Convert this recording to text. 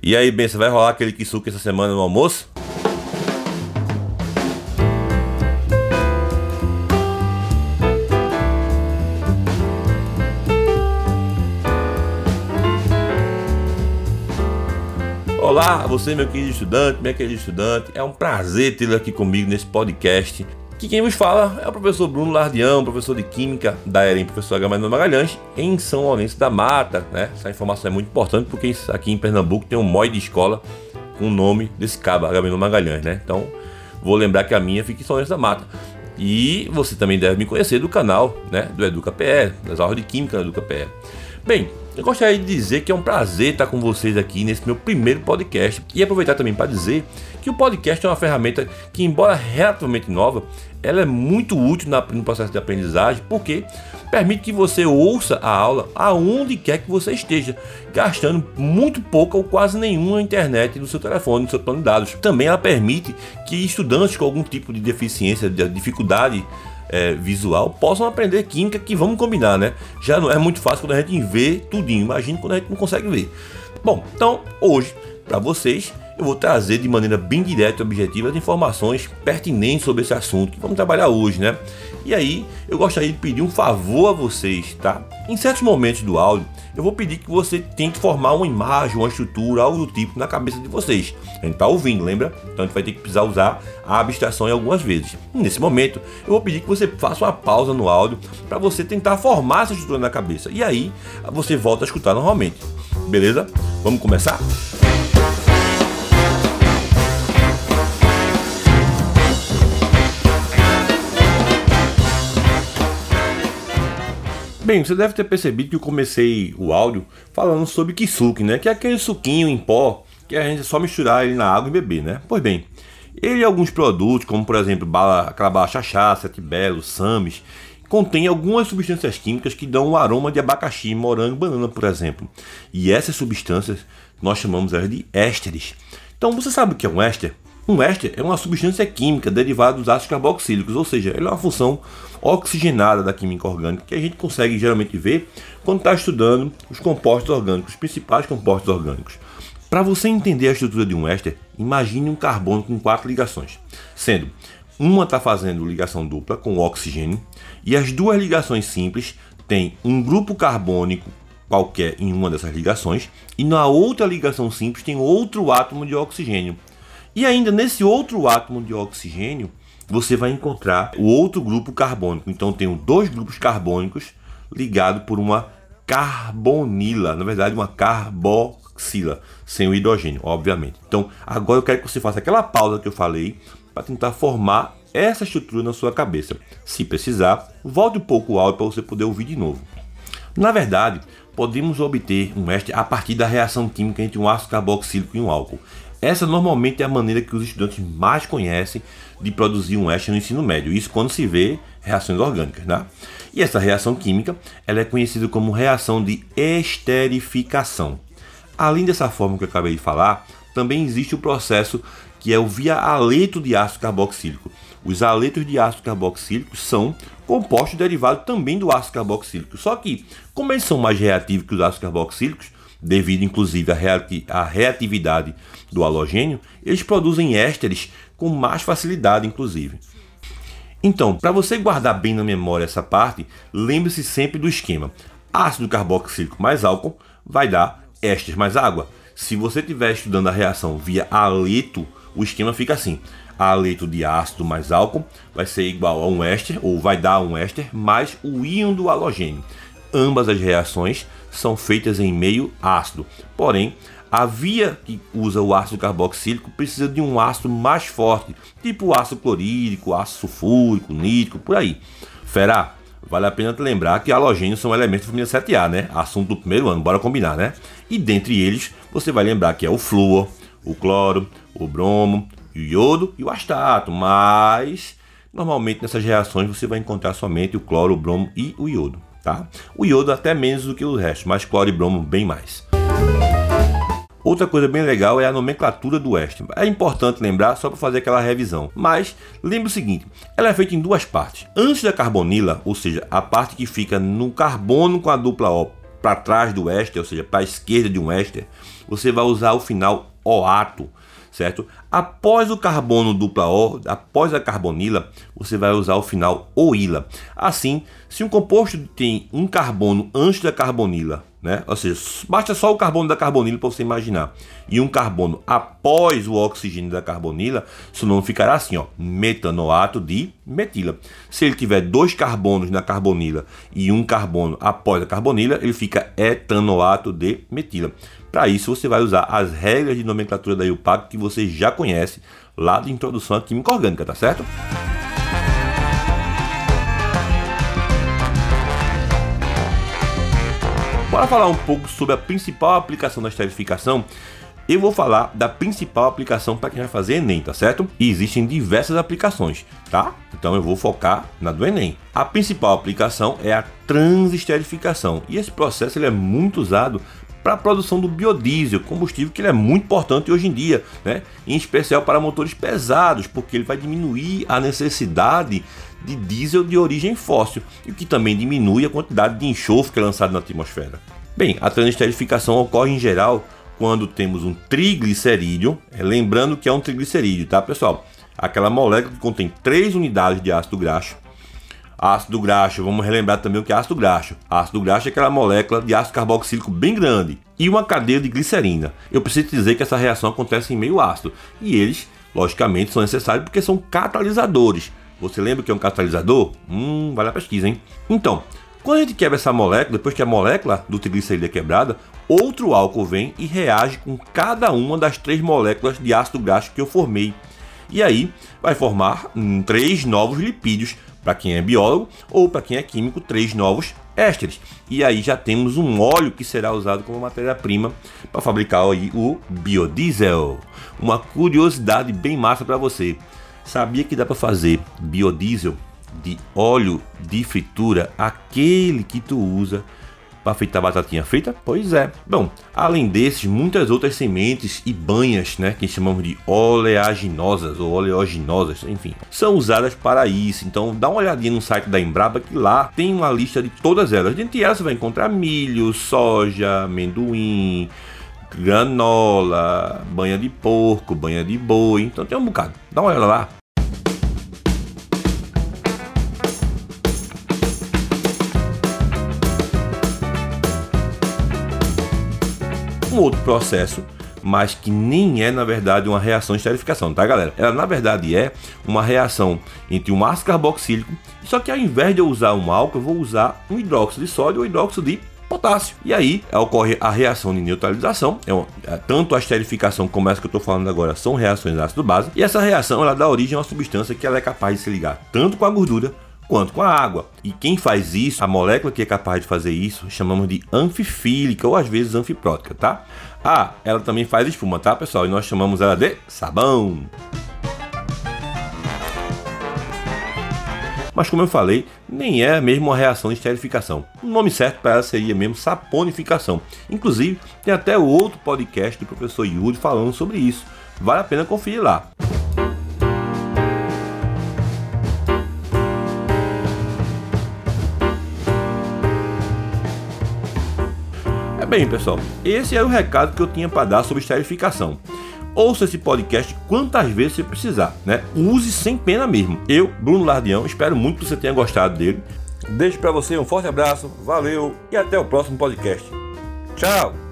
E aí, Ben, você vai rolar aquele kisuke essa semana no almoço? Olá, você meu querido estudante, minha querida estudante, é um prazer tê-lo aqui comigo nesse podcast. Que quem vos fala é o professor Bruno Lardião, professor de Química da EREM, professor Gamaliel Magalhães, em São Lourenço da Mata, né? Essa informação é muito importante porque aqui em Pernambuco tem um MOI de escola com o nome desse cabo, Gamaliel Magalhães, né? Então, vou lembrar que a minha fica em São Lourenço da Mata. E você também deve me conhecer do canal, né, do Educa PE, das aulas de Química do Educa PE. Bem, eu gostaria de dizer que é um prazer estar com vocês aqui nesse meu primeiro podcast e aproveitar também para dizer que o podcast é uma ferramenta que, embora relativamente nova, ela é muito útil no processo de aprendizagem porque permite que você ouça a aula aonde quer que você esteja, gastando muito pouca ou quase nenhuma internet no seu telefone, no seu plano de dados. Também ela permite que estudantes com algum tipo de deficiência, de dificuldade é, visual possam aprender química que vamos combinar, né? Já não é muito fácil quando a gente vê tudinho. Imagina quando a gente não consegue ver. Bom, então hoje para vocês eu vou trazer de maneira bem direta e objetiva as informações pertinentes sobre esse assunto que vamos trabalhar hoje, né? E aí, eu gostaria de pedir um favor a vocês, tá? Em certos momentos do áudio, eu vou pedir que você tente formar uma imagem, uma estrutura, algo do tipo na cabeça de vocês. A gente tá ouvindo, lembra? Então a gente vai ter que precisar usar a abstração em algumas vezes. Nesse momento, eu vou pedir que você faça uma pausa no áudio para você tentar formar essa estrutura na cabeça. E aí, você volta a escutar normalmente. Beleza? Vamos começar? Bem, você deve ter percebido que eu comecei o áudio falando sobre kisuke, né? Que é aquele suquinho em pó que a gente é só misturar ele na água e beber, né? Pois bem, ele e alguns produtos, como por exemplo bala, aquela bala chachá, sete belo, sames, contém algumas substâncias químicas que dão o um aroma de abacaxi, morango, banana, por exemplo. E essas substâncias nós chamamos elas de ésteres. Então você sabe o que é um éster? Um éster é uma substância química derivada dos ácidos carboxílicos, ou seja, ele é uma função oxigenada da química orgânica que a gente consegue geralmente ver quando está estudando os compostos orgânicos, os principais compostos orgânicos. Para você entender a estrutura de um éster, imagine um carbono com quatro ligações, sendo uma está fazendo ligação dupla com o oxigênio e as duas ligações simples têm um grupo carbônico qualquer em uma dessas ligações e na outra ligação simples tem outro átomo de oxigênio. E ainda nesse outro átomo de oxigênio, você vai encontrar o outro grupo carbônico. Então, tenho dois grupos carbônicos ligados por uma carbonila, na verdade, uma carboxila, sem o hidrogênio, obviamente. Então, agora eu quero que você faça aquela pausa que eu falei para tentar formar essa estrutura na sua cabeça. Se precisar, volte um pouco o áudio para você poder ouvir de novo. Na verdade, podemos obter um éster a partir da reação química entre um ácido carboxílico e um álcool. Essa normalmente é a maneira que os estudantes mais conhecem de produzir um éster no ensino médio, isso quando se vê reações orgânicas. Né? E essa reação química ela é conhecida como reação de esterificação. Além dessa forma que eu acabei de falar, também existe o processo que é o via aleto de ácido carboxílico. Os aletos de ácido carboxílico são compostos derivados também do ácido carboxílico. Só que, como eles são mais reativos que os ácidos carboxílicos, devido inclusive à reatividade do halogênio, eles produzem ésteres com mais facilidade, inclusive. Então, para você guardar bem na memória essa parte, lembre-se sempre do esquema: ácido carboxílico mais álcool vai dar éster mais água. Se você estiver estudando a reação via aleto, o esquema fica assim: aleto de ácido mais álcool vai ser igual a um éster, ou vai dar um éster, mais o íon do halogênio. Ambas as reações são feitas em meio ácido, porém a via que usa o ácido carboxílico precisa de um ácido mais forte, tipo ácido clorídrico, ácido sulfúrico, nítrico, por aí. Fera, vale a pena te lembrar que halogênios são elementos da família 7A, né? Assunto do primeiro ano, bora combinar, né? E dentre eles, você vai lembrar que é o flúor, o cloro, o bromo, o iodo e o astato, mas normalmente nessas reações você vai encontrar somente o cloro, o bromo e o iodo, tá? O iodo até menos do que o resto, mas cloro e bromo bem mais. Outra coisa bem legal é a nomenclatura do éster. É importante lembrar só para fazer aquela revisão. Mas lembre o seguinte: ela é feita em duas partes. Antes da carbonila, ou seja, a parte que fica no carbono com a dupla O para trás do éster, ou seja, para a esquerda de um éster, você vai usar o final oato, certo? Após o carbono dupla O, após a carbonila, você vai usar o final oila. Assim, se um composto tem um carbono antes da carbonila né? Ou seja, basta só o carbono da carbonila para você imaginar. E um carbono após o oxigênio da carbonila, seu nome ficará assim, ó, metanoato de metila. Se ele tiver dois carbonos na carbonila e um carbono após a carbonila, ele fica etanoato de metila. Para isso, você vai usar as regras de nomenclatura da IUPAC que você já conhece lá de introdução à química orgânica, tá certo? Para falar um pouco sobre a principal aplicação da esterificação, eu vou falar da principal aplicação para quem vai fazer Enem, tá certo? E existem diversas aplicações, tá? Então eu vou focar na do Enem. A principal aplicação é a transesterificação. E esse processo ele é muito usado para a produção do biodiesel, combustível que ele é muito importante hoje em dia, né? em especial para motores pesados, porque ele vai diminuir a necessidade de diesel de origem fóssil, e o que também diminui a quantidade de enxofre que é lançado na atmosfera. Bem, a transesterificação ocorre em geral quando temos um triglicerídeo, é, lembrando que é um triglicerídeo, tá pessoal? Aquela molécula que contém 3 unidades de ácido graxo. Ácido graxo, vamos relembrar também o que é ácido graxo. Ácido graxo é aquela molécula de ácido carboxílico bem grande e uma cadeia de glicerina. Eu preciso dizer que essa reação acontece em meio ácido e eles, logicamente, são necessários porque são catalisadores. Você lembra que é um catalisador? Hum, vale a pesquisa, hein? Então, quando a gente quebra essa molécula, depois que a molécula do triglicerídeo é quebrada, outro álcool vem e reage com cada uma das três moléculas de ácido graxo que eu formei. E aí vai formar hum, três novos lipídios, para quem é biólogo, ou para quem é químico, três novos ésteres. E aí já temos um óleo que será usado como matéria-prima para fabricar aí o biodiesel. Uma curiosidade bem massa para você. Sabia que dá para fazer biodiesel de óleo de fritura, aquele que tu usa para fritar batatinha frita? Pois é. Bom, além desses, muitas outras sementes e banhas, né, que chamamos de oleaginosas ou oleoginosas, enfim, são usadas para isso. Então, dá uma olhadinha no site da Embrapa que lá tem uma lista de todas elas. Dentre elas você vai encontrar milho, soja, amendoim, granola, banha de porco, banha de boi. Então tem um bocado. Dá uma olhada lá. Um outro processo, mas que nem é na verdade uma reação de esterificação, tá galera? Ela na verdade é uma reação entre um ácido carboxílico, só que ao invés de eu usar um álcool, eu vou usar um hidróxido de sódio ou hidróxido de potássio. E aí ocorre a reação de neutralização. É, é tanto a esterificação como essa que eu estou falando agora são reações ácido-base. E essa reação ela dá origem a uma substância que ela é capaz de se ligar tanto com a gordura quanto com a água. E quem faz isso, a molécula que é capaz de fazer isso, chamamos de anfifílica ou às vezes anfiprótica, tá? Ah, ela também faz espuma, tá, pessoal? E nós chamamos ela de sabão. Mas como eu falei, nem é mesmo uma reação de esterificação. O nome certo para ela seria mesmo saponificação. Inclusive, tem até outro podcast do professor Yuri falando sobre isso. Vale a pena conferir lá. Bem, pessoal, esse é o recado que eu tinha para dar sobre esterificação. Ouça esse podcast quantas vezes você precisar, né? Use sem pena mesmo. Eu, Bruno Lardião, espero muito que você tenha gostado dele. Deixo para você um forte abraço, valeu e até o próximo podcast. Tchau!